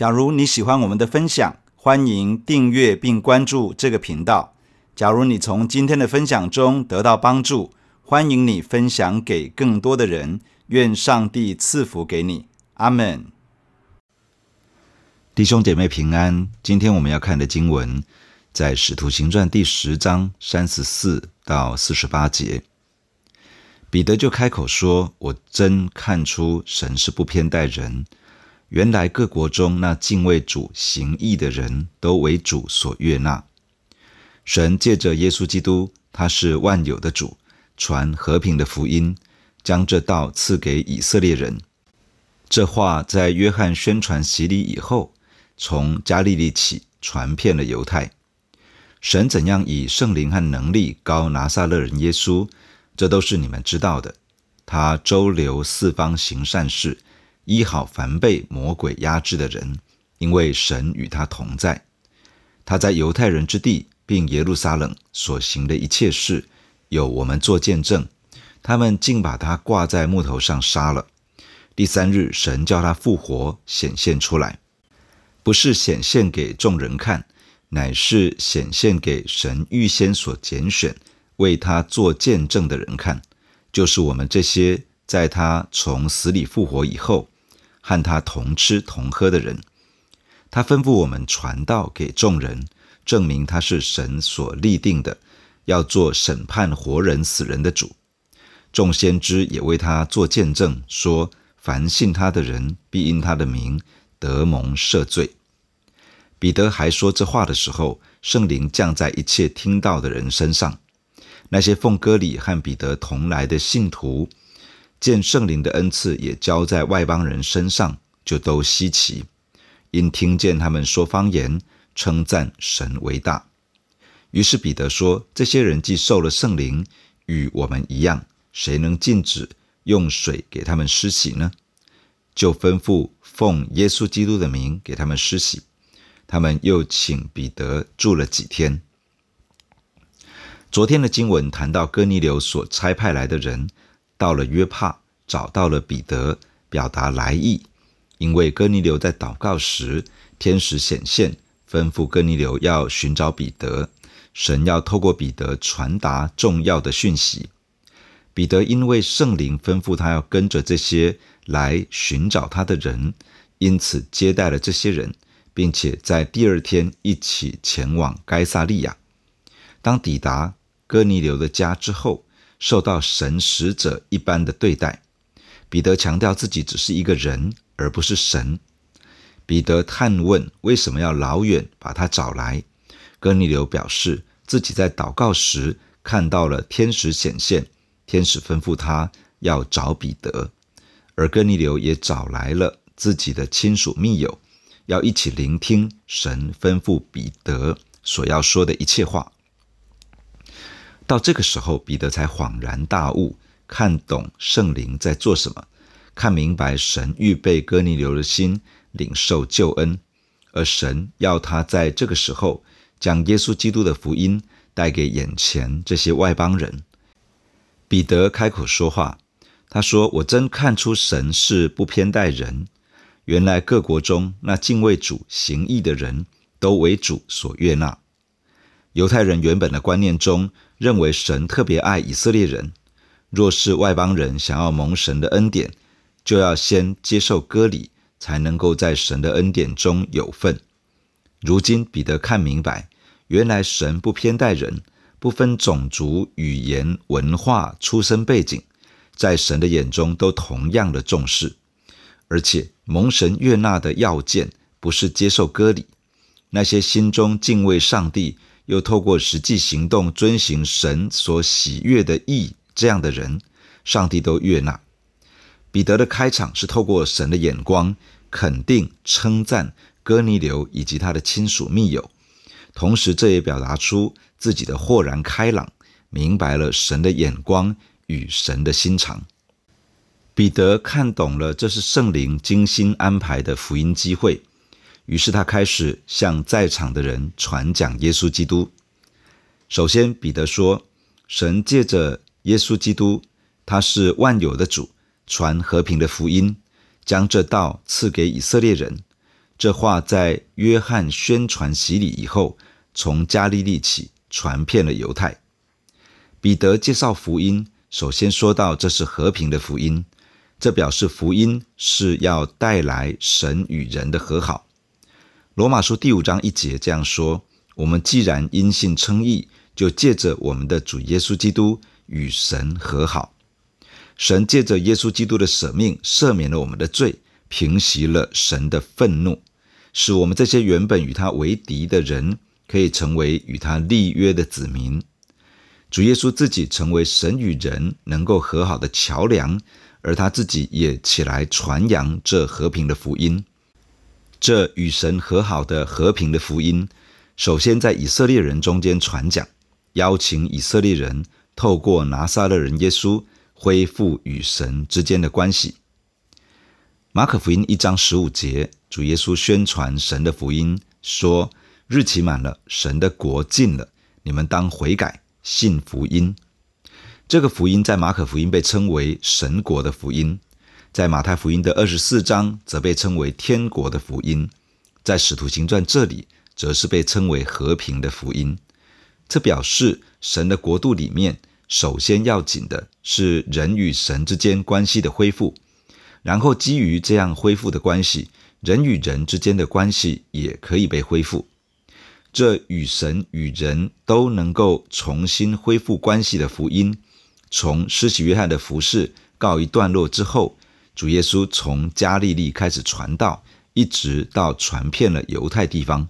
假如你喜欢我们的分享，欢迎订阅并关注这个频道。假如你从今天的分享中得到帮助，欢迎你分享给更多的人。愿上帝赐福给你，阿门。弟兄姐妹平安。今天我们要看的经文在《使徒行传》第十章三十四到四十八节。彼得就开口说：“我真看出神是不偏待人。”原来各国中那敬畏主行义的人都为主所悦纳。神借着耶稣基督，他是万有的主，传和平的福音，将这道赐给以色列人。这话在约翰宣传洗礼以后，从加利利起传遍了犹太。神怎样以圣灵和能力膏拿撒勒人耶稣，这都是你们知道的。他周流四方行善事。医好凡被魔鬼压制的人，因为神与他同在。他在犹太人之地，并耶路撒冷所行的一切事，有我们做见证。他们竟把他挂在木头上杀了。第三日，神叫他复活，显现出来，不是显现给众人看，乃是显现给神预先所拣选、为他做见证的人看，就是我们这些在他从死里复活以后。和他同吃同喝的人，他吩咐我们传道给众人，证明他是神所立定的，要做审判活人死人的主。众先知也为他做见证，说凡信他的人，必因他的名得蒙赦罪。彼得还说这话的时候，圣灵降在一切听到的人身上。那些奉割礼和彼得同来的信徒。见圣灵的恩赐也交在外邦人身上，就都稀奇，因听见他们说方言，称赞神为大。于是彼得说：“这些人既受了圣灵，与我们一样，谁能禁止用水给他们施洗呢？”就吩咐奉耶稣基督的名给他们施洗。他们又请彼得住了几天。昨天的经文谈到哥尼流所差派来的人。到了约帕，找到了彼得，表达来意。因为哥尼流在祷告时，天使显现，吩咐哥尼流要寻找彼得，神要透过彼得传达重要的讯息。彼得因为圣灵吩咐他要跟着这些来寻找他的人，因此接待了这些人，并且在第二天一起前往该撒利亚。当抵达哥尼流的家之后，受到神使者一般的对待，彼得强调自己只是一个人，而不是神。彼得探问为什么要老远把他找来，哥尼流表示自己在祷告时看到了天使显现，天使吩咐他要找彼得，而哥尼流也找来了自己的亲属密友，要一起聆听神吩咐彼得所要说的一切话。到这个时候，彼得才恍然大悟，看懂圣灵在做什么，看明白神预备哥尼流的心领受救恩，而神要他在这个时候将耶稣基督的福音带给眼前这些外邦人。彼得开口说话，他说：“我真看出神是不偏待人，原来各国中那敬畏主行义的人都为主所悦纳。”犹太人原本的观念中，认为神特别爱以色列人，若是外邦人想要蒙神的恩典，就要先接受割礼，才能够在神的恩典中有份。如今彼得看明白，原来神不偏待人，不分种族、语言、文化、出身背景，在神的眼中都同样的重视。而且蒙神悦纳的要件，不是接受割礼，那些心中敬畏上帝。又透过实际行动遵行神所喜悦的意，这样的人，上帝都悦纳。彼得的开场是透过神的眼光肯定、称赞哥尼流以及他的亲属密友，同时这也表达出自己的豁然开朗，明白了神的眼光与神的心肠。彼得看懂了，这是圣灵精心安排的福音机会。于是他开始向在场的人传讲耶稣基督。首先，彼得说：“神借着耶稣基督，他是万有的主，传和平的福音，将这道赐给以色列人。这话在约翰宣传洗礼以后，从加利利起传遍了犹太。彼得介绍福音，首先说到这是和平的福音，这表示福音是要带来神与人的和好。罗马书第五章一节这样说：我们既然因信称义，就借着我们的主耶稣基督与神和好。神借着耶稣基督的舍命，赦免了我们的罪，平息了神的愤怒。使我们这些原本与他为敌的人，可以成为与他立约的子民。主耶稣自己成为神与人能够和好的桥梁，而他自己也起来传扬这和平的福音。这与神和好的和平的福音，首先在以色列人中间传讲，邀请以色列人透过拿撒勒人耶稣恢复与神之间的关系。马可福音一章十五节，主耶稣宣传神的福音，说：“日期满了，神的国近了，你们当悔改，信福音。”这个福音在马可福音被称为神国的福音，在马太福音的二十四章则被称为天国的福音，在使徒行传这里则是被称为和平的福音。这表示神的国度里面，首先要紧的是人与神之间关系的恢复。然后，基于这样恢复的关系，人与人之间的关系也可以被恢复。这与神与人都能够重新恢复关系的福音，从施洗约翰的服事告一段落之后，主耶稣从加利利开始传道，一直到传遍了犹太地方。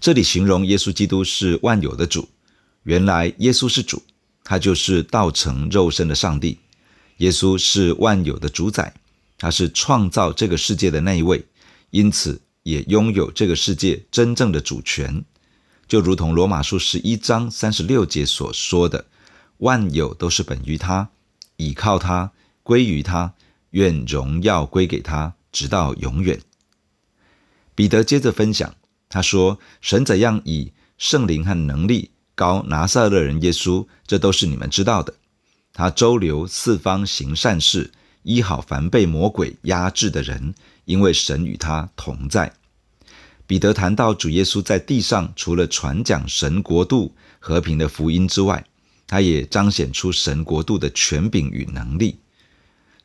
这里形容耶稣基督是万有的主，原来耶稣是主，他就是道成肉身的上帝。耶稣是万有的主宰，他是创造这个世界的那一位，因此也拥有这个世界真正的主权。就如同罗马书十一章三十六节所说的：“万有都是本于他，倚靠他，归于他，愿荣耀归给他，直到永远。”彼得接着分享，他说：“神怎样以圣灵和能力膏拿撒勒人耶稣，这都是你们知道的。”他周流四方行善事，医好凡被魔鬼压制的人，因为神与他同在。彼得谈到主耶稣在地上，除了传讲神国度和平的福音之外，他也彰显出神国度的权柄与能力。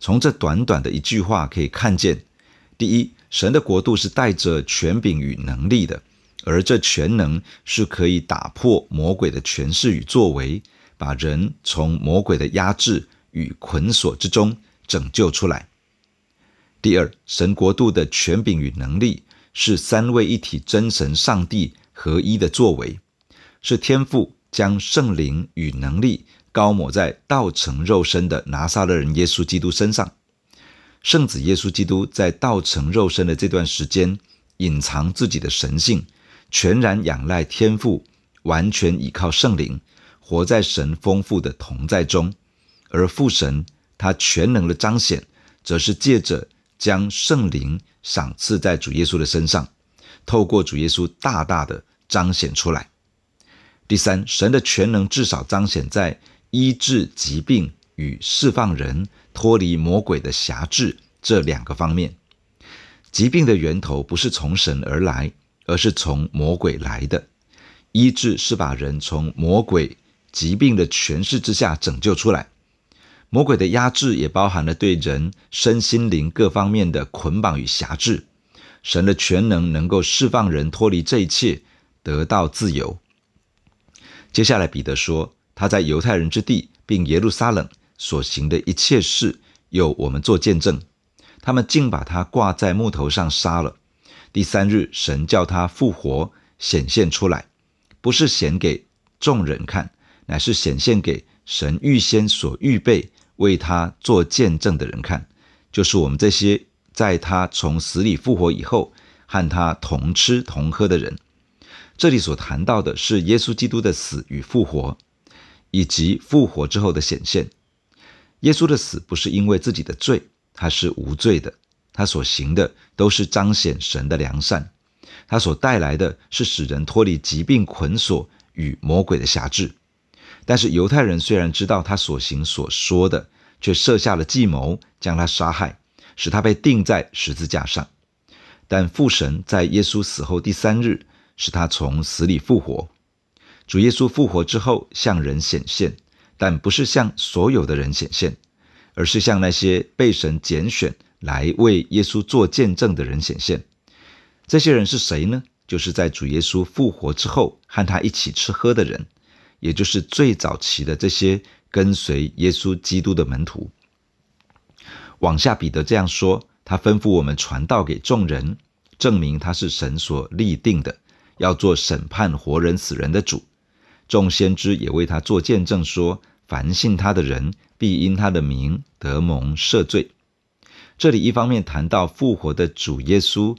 从这短短的一句话可以看见，第一，神的国度是带着权柄与能力的，而这权能是可以打破魔鬼的权势与作为。把人从魔鬼的压制与捆锁之中拯救出来。第二，神国度的权柄与能力是三位一体真神上帝合一的作为，是天父将圣灵与能力高抹在道成肉身的拿撒勒人耶稣基督身上。圣子耶稣基督在道成肉身的这段时间，隐藏自己的神性，全然仰赖天父，完全倚靠圣灵。活在神丰富的同在中，而父神他全能的彰显，则是借着将圣灵赏赐在主耶稣的身上，透过主耶稣大大的彰显出来。第三，神的全能至少彰显在医治疾病与释放人脱离魔鬼的辖制这两个方面。疾病的源头不是从神而来，而是从魔鬼来的。医治是把人从魔鬼。疾病的权势之下拯救出来，魔鬼的压制也包含了对人身心灵各方面的捆绑与辖制。神的全能能够释放人脱离这一切，得到自由。接下来彼得说，他在犹太人之地并耶路撒冷所行的一切事，有我们做见证。他们竟把他挂在木头上杀了。第三日，神叫他复活，显现出来，不是显给众人看。乃是显现给神预先所预备为他做见证的人看，就是我们这些在他从死里复活以后和他同吃同喝的人。这里所谈到的是耶稣基督的死与复活，以及复活之后的显现。耶稣的死不是因为自己的罪，他是无罪的，他所行的都是彰显神的良善，他所带来的是使人脱离疾病捆锁与魔鬼的辖制。但是犹太人虽然知道他所行所说的，却设下了计谋将他杀害，使他被钉在十字架上。但父神在耶稣死后第三日使他从死里复活。主耶稣复活之后向人显现，但不是向所有的人显现，而是向那些被神拣选来为耶稣做见证的人显现。这些人是谁呢？就是在主耶稣复活之后和他一起吃喝的人，也就是最早期的这些跟随耶稣基督的门徒。往下，彼得这样说：他吩咐我们传道给众人，证明他是神所立定的，要做审判活人死人的主。众先知也为他做见证，说：凡信他的人，必因他的名得蒙赦罪。这里一方面谈到复活的主耶稣。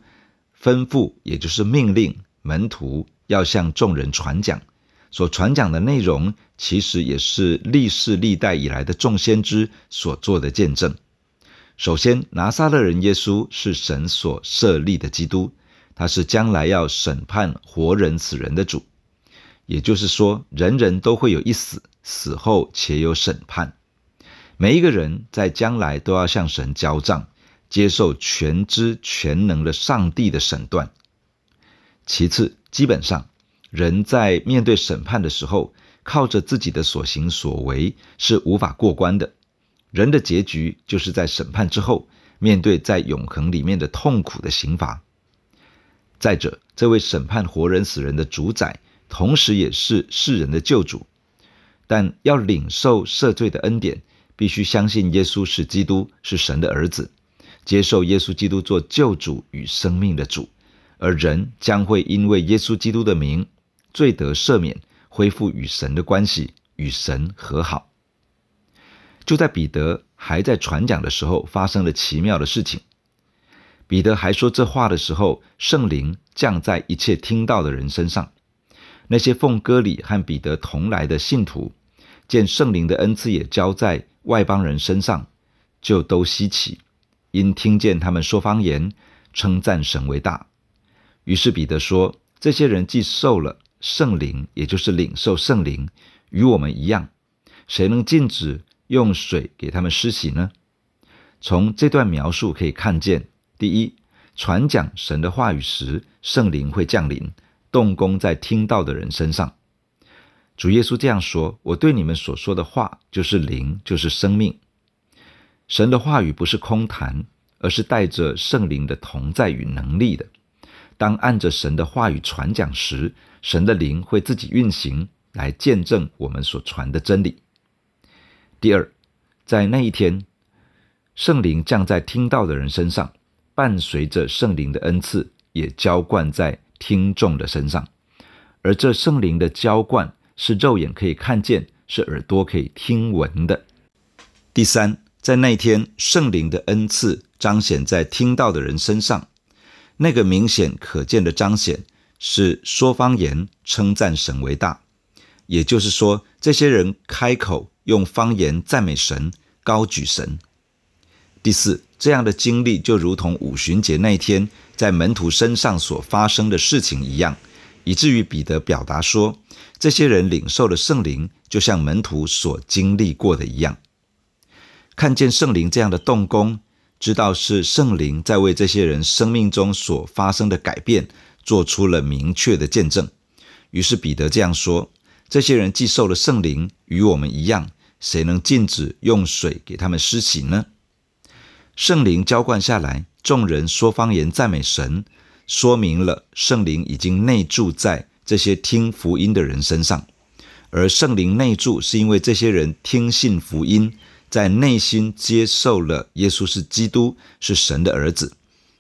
吩咐，也就是命令门徒要向众人传讲，所传讲的内容，其实也是历世历代以来的众先知所做的见证。首先，拿撒勒人耶稣是神所设立的基督，他是将来要审判活人死人的主。也就是说，人人都会有一死，死后且有审判，每一个人在将来都要向神交账。接受全知全能的上帝的审断。其次，基本上，人在面对审判的时候，靠着自己的所行所为是无法过关的。人的结局就是在审判之后，面对在永恒里面的痛苦的刑罚。再者，这位审判活人死人的主宰，同时也是世人的救主。但要领受赦罪的恩典，必须相信耶稣是基督，是神的儿子。接受耶稣基督做救主与生命的主，而人将会因为耶稣基督的名，罪得赦免，恢复与神的关系，与神和好。就在彼得还在传讲的时候，发生了奇妙的事情。彼得还说这话的时候，圣灵降在一切听到的人身上。那些奉割礼和彼得同来的信徒，见圣灵的恩赐也交在外邦人身上，就都稀奇。因听见他们说方言，称赞神为大，于是彼得说：“这些人既受了圣灵，也就是领受圣灵，与我们一样，谁能禁止用水给他们施洗呢？”从这段描述可以看见，第一，传讲神的话语时，圣灵会降临，动工在听到的人身上。主耶稣这样说：“我对你们所说的话，就是灵，就是生命。”神的话语不是空谈，而是带着圣灵的同在与能力的。当按着神的话语传讲时，神的灵会自己运行，来见证我们所传的真理。第二，在那一天，圣灵降在听到的人身上，伴随着圣灵的恩赐，也浇灌在听众的身上。而这圣灵的浇灌，是肉眼可以看见，是耳朵可以听闻的。第三。在那天，圣灵的恩赐彰显在听到的人身上。那个明显可见的彰显是说方言，称赞神为大。也就是说，这些人开口用方言赞美神，高举神。第四，这样的经历就如同五旬节那天在门徒身上所发生的事情一样，以至于彼得表达说，这些人领受了圣灵，就像门徒所经历过的一样。看见圣灵这样的动工，知道是圣灵在为这些人生命中所发生的改变做出了明确的见证。于是彼得这样说：“这些人既受了圣灵，与我们一样，谁能禁止用水给他们施洗呢？”圣灵浇灌下来，众人说方言赞美神，说明了圣灵已经内住在这些听福音的人身上。而圣灵内住，是因为这些人听信福音。在内心接受了耶稣是基督，是神的儿子，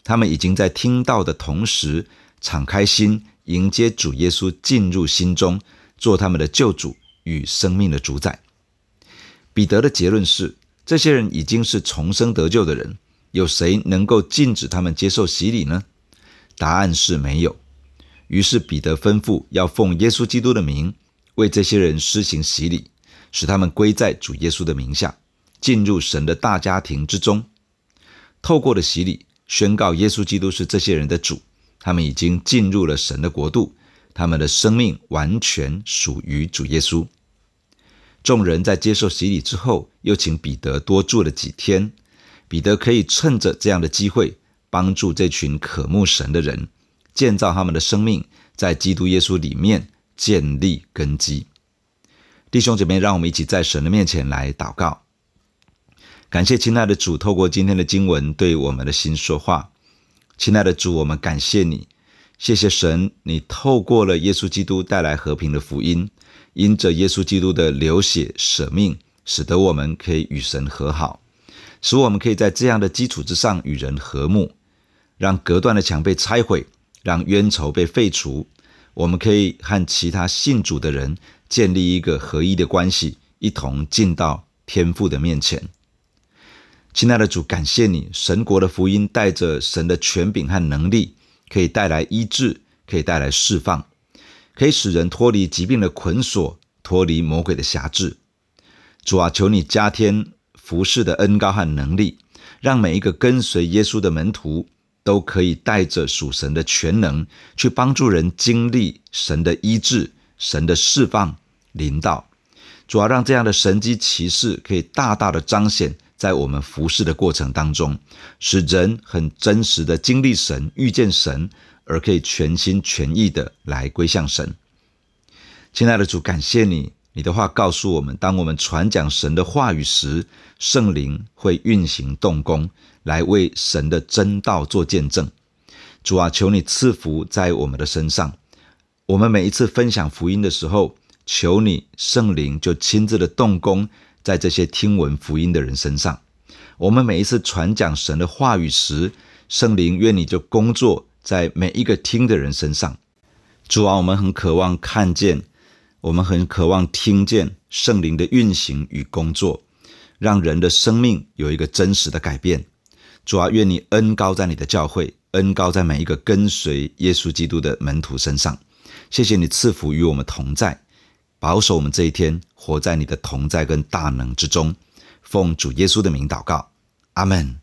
他们已经在听到的同时，敞开心迎接主耶稣进入心中，做他们的救主与生命的主宰。彼得的结论是：这些人已经是重生得救的人，有谁能够禁止他们接受洗礼呢？答案是没有。于是彼得吩咐要奉耶稣基督的名，为这些人施行洗礼，使他们归在主耶稣的名下。进入神的大家庭之中，透过了洗礼，宣告耶稣基督是这些人的主，他们已经进入了神的国度，他们的生命完全属于主耶稣。众人在接受洗礼之后，又请彼得多住了几天。彼得可以趁着这样的机会，帮助这群渴慕神的人，建造他们的生命，在基督耶稣里面建立根基。弟兄姐妹，让我们一起在神的面前来祷告。感谢亲爱的主，透过今天的经文对我们的心说话。亲爱的主，我们感谢你，谢谢神，你透过了耶稣基督带来和平的福音，因着耶稣基督的流血舍命，使得我们可以与神和好，使我们可以在这样的基础之上与人和睦，让隔断的墙被拆毁，让冤仇被废除，我们可以和其他信主的人。建立一个合一的关系，一同进到天父的面前。亲爱的主，感谢你，神国的福音带着神的权柄和能力，可以带来医治，可以带来释放，可以使人脱离疾病的捆锁，脱离魔鬼的辖制。主啊，求你加添服侍的恩膏和能力，让每一个跟随耶稣的门徒都可以带着属神的全能，去帮助人经历神的医治。神的释放临到，主要让这样的神迹奇事可以大大的彰显在我们服侍的过程当中，使人很真实的经历神、遇见神，而可以全心全意的来归向神。亲爱的主，感谢你，你的话告诉我们，当我们传讲神的话语时，圣灵会运行动工，来为神的真道做见证。主啊，求你赐福在我们的身上。我们每一次分享福音的时候，求你圣灵就亲自的动工在这些听闻福音的人身上。我们每一次传讲神的话语时，圣灵愿你就工作在每一个听的人身上。主啊，我们很渴望看见，我们很渴望听见圣灵的运行与工作，让人的生命有一个真实的改变。主啊，愿你恩高在你的教会，恩高在每一个跟随耶稣基督的门徒身上。谢谢你赐福与我们同在，保守我们这一天，活在你的同在跟大能之中。奉主耶稣的名祷告，阿门。